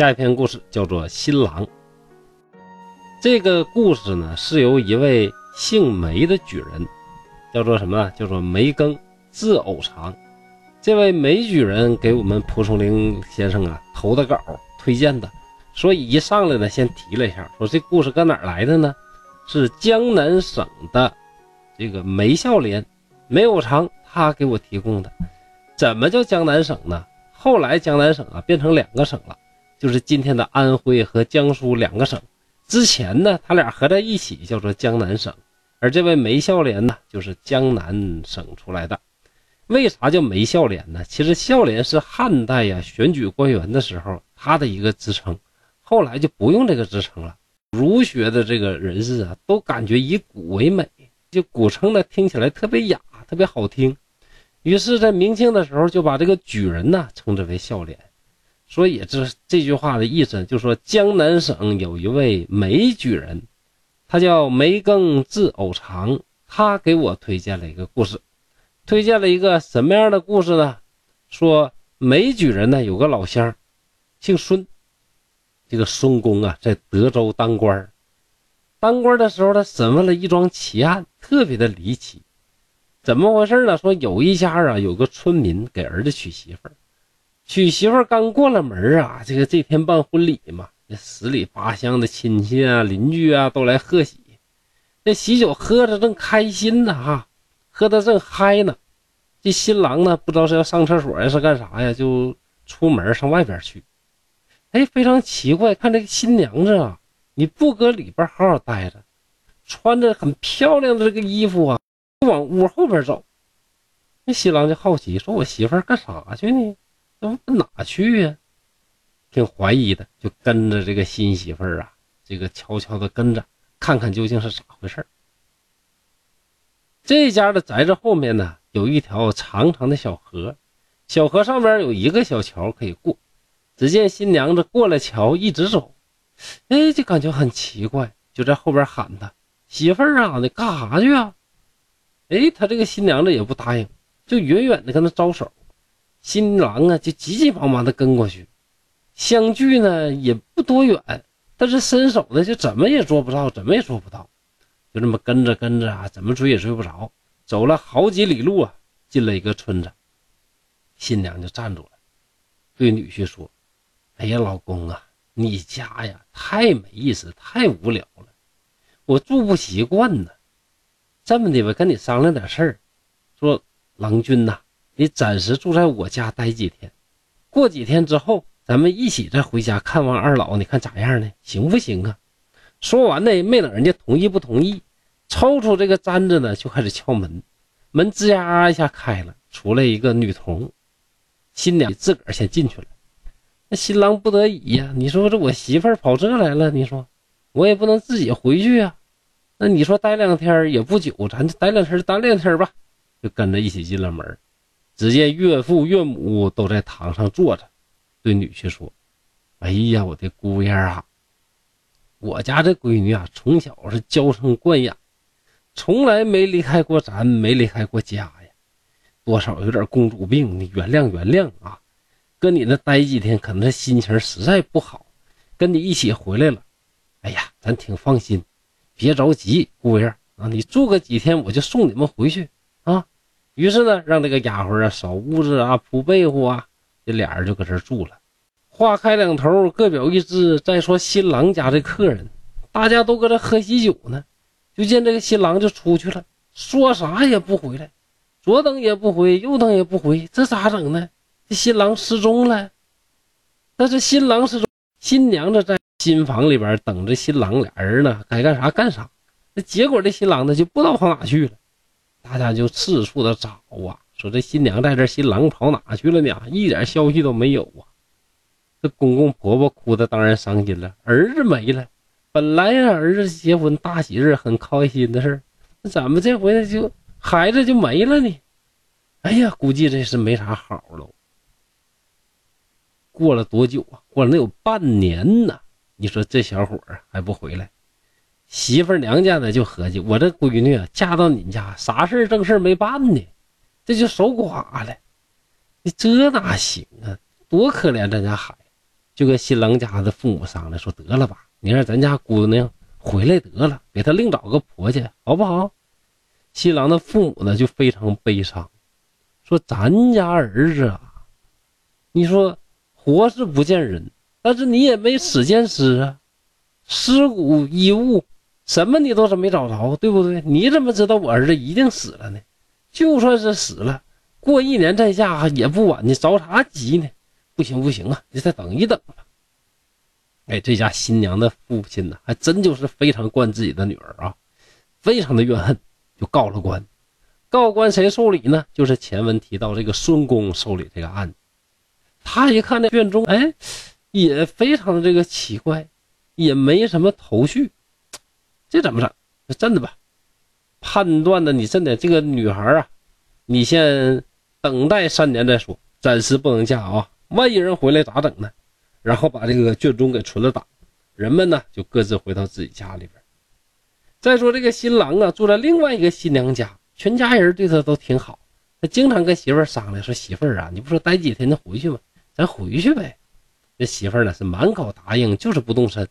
下一篇故事叫做《新郎》。这个故事呢，是由一位姓梅的举人，叫做什么？叫做梅庚，字偶长。这位梅举人给我们蒲松龄先生啊投的稿，推荐的。所以一上来呢，先提了一下，说这故事搁哪来的呢？是江南省的这个梅孝廉，梅偶长他给我提供的。怎么叫江南省呢？后来江南省啊变成两个省了。就是今天的安徽和江苏两个省，之前呢，他俩合在一起叫做江南省，而这位梅孝廉呢，就是江南省出来的。为啥叫梅孝廉呢？其实孝廉是汉代呀选举官员的时候他的一个职称，后来就不用这个职称了。儒学的这个人士啊，都感觉以古为美，就古称呢听起来特别雅，特别好听，于是，在明清的时候就把这个举人呢称之为孝廉。所以这这句话的意思，就说江南省有一位梅举人，他叫梅庚，字偶长。他给我推荐了一个故事，推荐了一个什么样的故事呢？说梅举人呢有个老乡，姓孙。这个孙公啊，在德州当官当官的时候，他审问了一桩奇案，特别的离奇。怎么回事呢？说有一家啊，有个村民给儿子娶媳妇儿。娶媳妇刚过了门啊，这个这天办婚礼嘛，这十里八乡的亲戚啊、邻居啊都来贺喜。这喜酒喝着正开心呢，哈，喝得正嗨呢。这新郎呢，不知道是要上厕所呀，是干啥呀，就出门上外边去。哎，非常奇怪，看这个新娘子啊，你不搁里边好好待着，穿着很漂亮的这个衣服啊，就往屋后边走。那新郎就好奇，说我媳妇干啥去呢？都哪去呀？挺怀疑的，就跟着这个新媳妇儿啊，这个悄悄的跟着，看看究竟是咋回事这家的宅子后面呢，有一条长长的小河，小河上边有一个小桥可以过。只见新娘子过了桥，一直走，哎，就感觉很奇怪，就在后边喊他媳妇儿啊，你干啥去啊？哎，他这个新娘子也不答应，就远远的跟他招手。新郎啊，就急急忙忙的跟过去，相距呢也不多远，但是伸手呢就怎么也做不到，怎么也做不到，就这么跟着跟着啊，怎么追也追不着。走了好几里路啊，进了一个村子，新娘就站住了，对女婿说：“哎呀，老公啊，你家呀太没意思，太无聊了，我住不习惯呢。这么的吧，跟你商量点事儿，说郎君呐。”你暂时住在我家待几天，过几天之后，咱们一起再回家看望二老，你看咋样呢？行不行啊？说完呢，没等人家同意不同意，抽出这个簪子呢，就开始敲门。门吱呀一下开了，出来一个女童，新娘自个儿先进去了。那新郎不得已呀，你说这我媳妇儿跑这来了，你说我也不能自己回去呀。那你说待两天也不久，咱就待两天，待两天吧，就跟着一起进了门。只见岳父岳母都在堂上坐着，对女婿说：“哎呀，我的姑爷啊，我家这闺女啊，从小是娇生惯养，从来没离开过咱，没离开过家呀，多少有点公主病，你原谅原谅啊。跟你那待几天，可能心情实在不好，跟你一起回来了。哎呀，咱挺放心，别着急，姑爷啊，你住个几天，我就送你们回去。”于是呢，让这个丫鬟啊扫屋子啊、铺被子啊，这俩人就搁这住了。话开两头，各表一枝。再说新郎家这客人，大家都搁这喝喜酒呢，就见这个新郎就出去了，说啥也不回来，左等也不回，右等也不回，这咋整呢？这新郎失踪了。但是新郎失踪，新娘子在新房里边等着新郎俩人呢，该干啥干啥。那结果这新郎呢就不知道跑哪去了。大家就四处的找啊，说这新娘在这，新郎跑哪去了呢？一点消息都没有啊！这公公婆婆哭的当然伤心了，儿子没了。本来，儿子结婚大喜日，很开心的事儿，那怎么这回就孩子就没了呢？哎呀，估计这是没啥好喽。过了多久啊？过了能有半年呢。你说这小伙还不回来？媳妇娘家呢就合计，我这闺女啊嫁到你家，啥事正事没办呢，这就守寡了。你这哪行啊？多可怜咱家孩子，就跟新郎家的父母商量说：“得了吧，你让咱家姑娘回来得了，给她另找个婆家，好不好？”新郎的父母呢就非常悲伤，说：“咱家儿子啊，你说活是不见人，但是你也没死见尸啊，尸骨衣物什么你都是没找着，对不对？你怎么知道我儿子一定死了呢？就算是死了，过一年再嫁也不晚，你着啥急呢？不行不行啊，你再等一等吧。”哎，这家新娘的父亲呢，还真就是非常惯自己的女儿啊，非常的怨恨。就告了官，告官谁受理呢？就是前文提到这个孙公受理这个案子。他一看那卷宗，哎，也非常的这个奇怪，也没什么头绪，这怎么整？那真的吧？判断的你真的这个女孩啊，你先等待三年再说，暂时不能嫁啊。万一人回来咋整呢？然后把这个卷宗给存了档，人们呢就各自回到自己家里边。再说这个新郎啊，住在另外一个新娘家，全家人对他都挺好。他经常跟媳妇儿商量说：“媳妇儿啊，你不说待几天就回去吗？咱回去呗。”这媳妇儿呢是满口答应，就是不动身。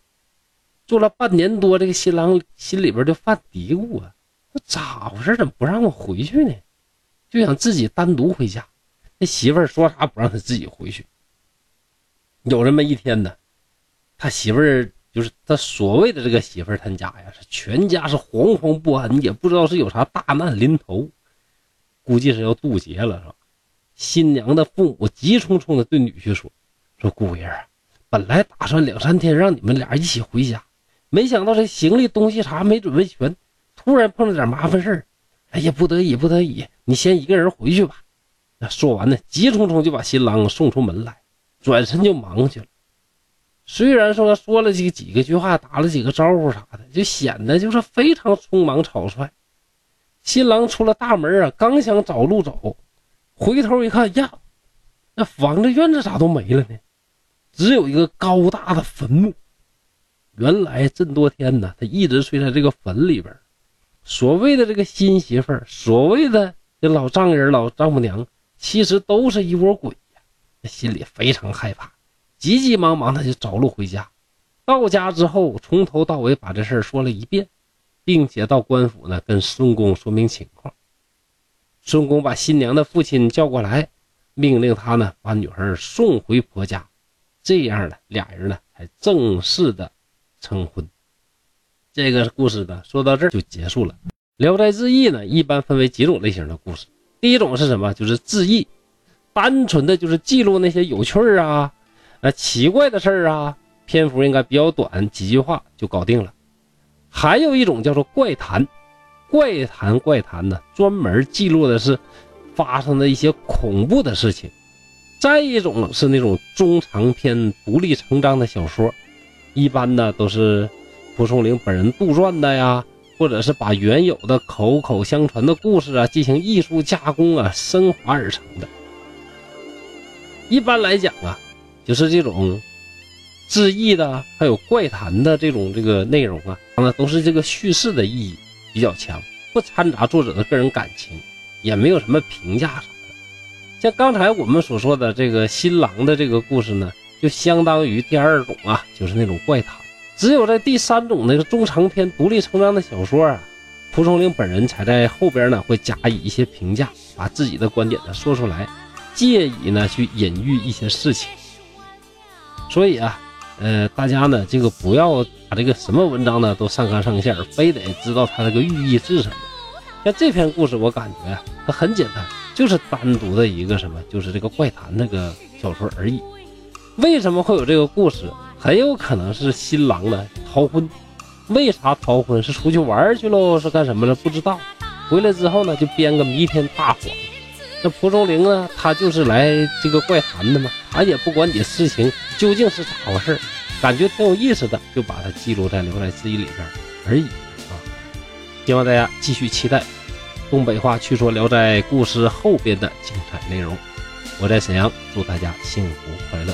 住了半年多，这个新郎心里边就犯嘀咕啊：“那咋回事？怎么不让我回去呢？就想自己单独回家。”这媳妇儿说啥不让他自己回去。有这么一天呢，他媳妇儿。就是他所谓的这个媳妇儿，他家呀是全家是惶惶不安，也不知道是有啥大难临头，估计是要渡劫了，是吧？新娘的父母急匆匆的对女婿说：“说姑爷啊，本来打算两三天让你们俩一起回家，没想到这行李东西啥没准备全，突然碰了点麻烦事儿，哎呀，不得已不得已，你先一个人回去吧。”那说完呢，急匆匆就把新郎送出门来，转身就忙去了。虽然说说了几几个句话，打了几个招呼啥的，就显得就是非常匆忙草率。新郎出了大门啊，刚想找路走，回头一看呀，那房子院子咋都没了呢？只有一个高大的坟墓。原来这么多天呢，他一直睡在这个坟里边。所谓的这个新媳妇儿，所谓的这老丈人、老丈母娘，其实都是一窝鬼呀。他心里非常害怕。急急忙忙的就找路回家，到家之后从头到尾把这事儿说了一遍，并且到官府呢跟孙公说明情况。孙公把新娘的父亲叫过来，命令他呢把女孩送回婆家，这样呢俩人呢才正式的成婚。这个故事呢说到这儿就结束了。《聊斋志异》呢一般分为几种类型的故事，第一种是什么？就是志异，单纯的就是记录那些有趣儿啊。那奇怪的事儿啊，篇幅应该比较短，几句话就搞定了。还有一种叫做怪谈，怪谈怪谈呢，专门记录的是发生的一些恐怖的事情。再一种是那种中长篇独立成章的小说，一般呢都是蒲松龄本人杜撰的呀，或者是把原有的口口相传的故事啊进行艺术加工啊，升华而成的。一般来讲啊。就是这种志异的，还有怪谈的这种这个内容啊，那都是这个叙事的意义比较强，不掺杂作者的个人感情，也没有什么评价啥的。像刚才我们所说的这个新郎的这个故事呢，就相当于第二种啊，就是那种怪谈。只有在第三种那个中长篇独立成章的小说啊，蒲松龄本人才在后边呢会加以一些评价，把自己的观点呢说出来，借以呢去隐喻一些事情。所以啊，呃，大家呢，这个不要把这个什么文章呢都上纲上线，非得知道它这个寓意是什么。像这篇故事，我感觉呀，它很简单，就是单独的一个什么，就是这个怪谈那个小说而已。为什么会有这个故事？很有可能是新郎呢逃婚。为啥逃婚？是出去玩去喽？是干什么了？不知道。回来之后呢，就编个弥天大谎。那蒲松龄呢？他就是来这个怪谈的嘛，他也不管你事情究竟是咋回事感觉挺有意思的，就把它记录在《聊斋志异》里边而已啊。希望大家继续期待东北话去说《聊斋》故事后边的精彩内容。我在沈阳，祝大家幸福快乐。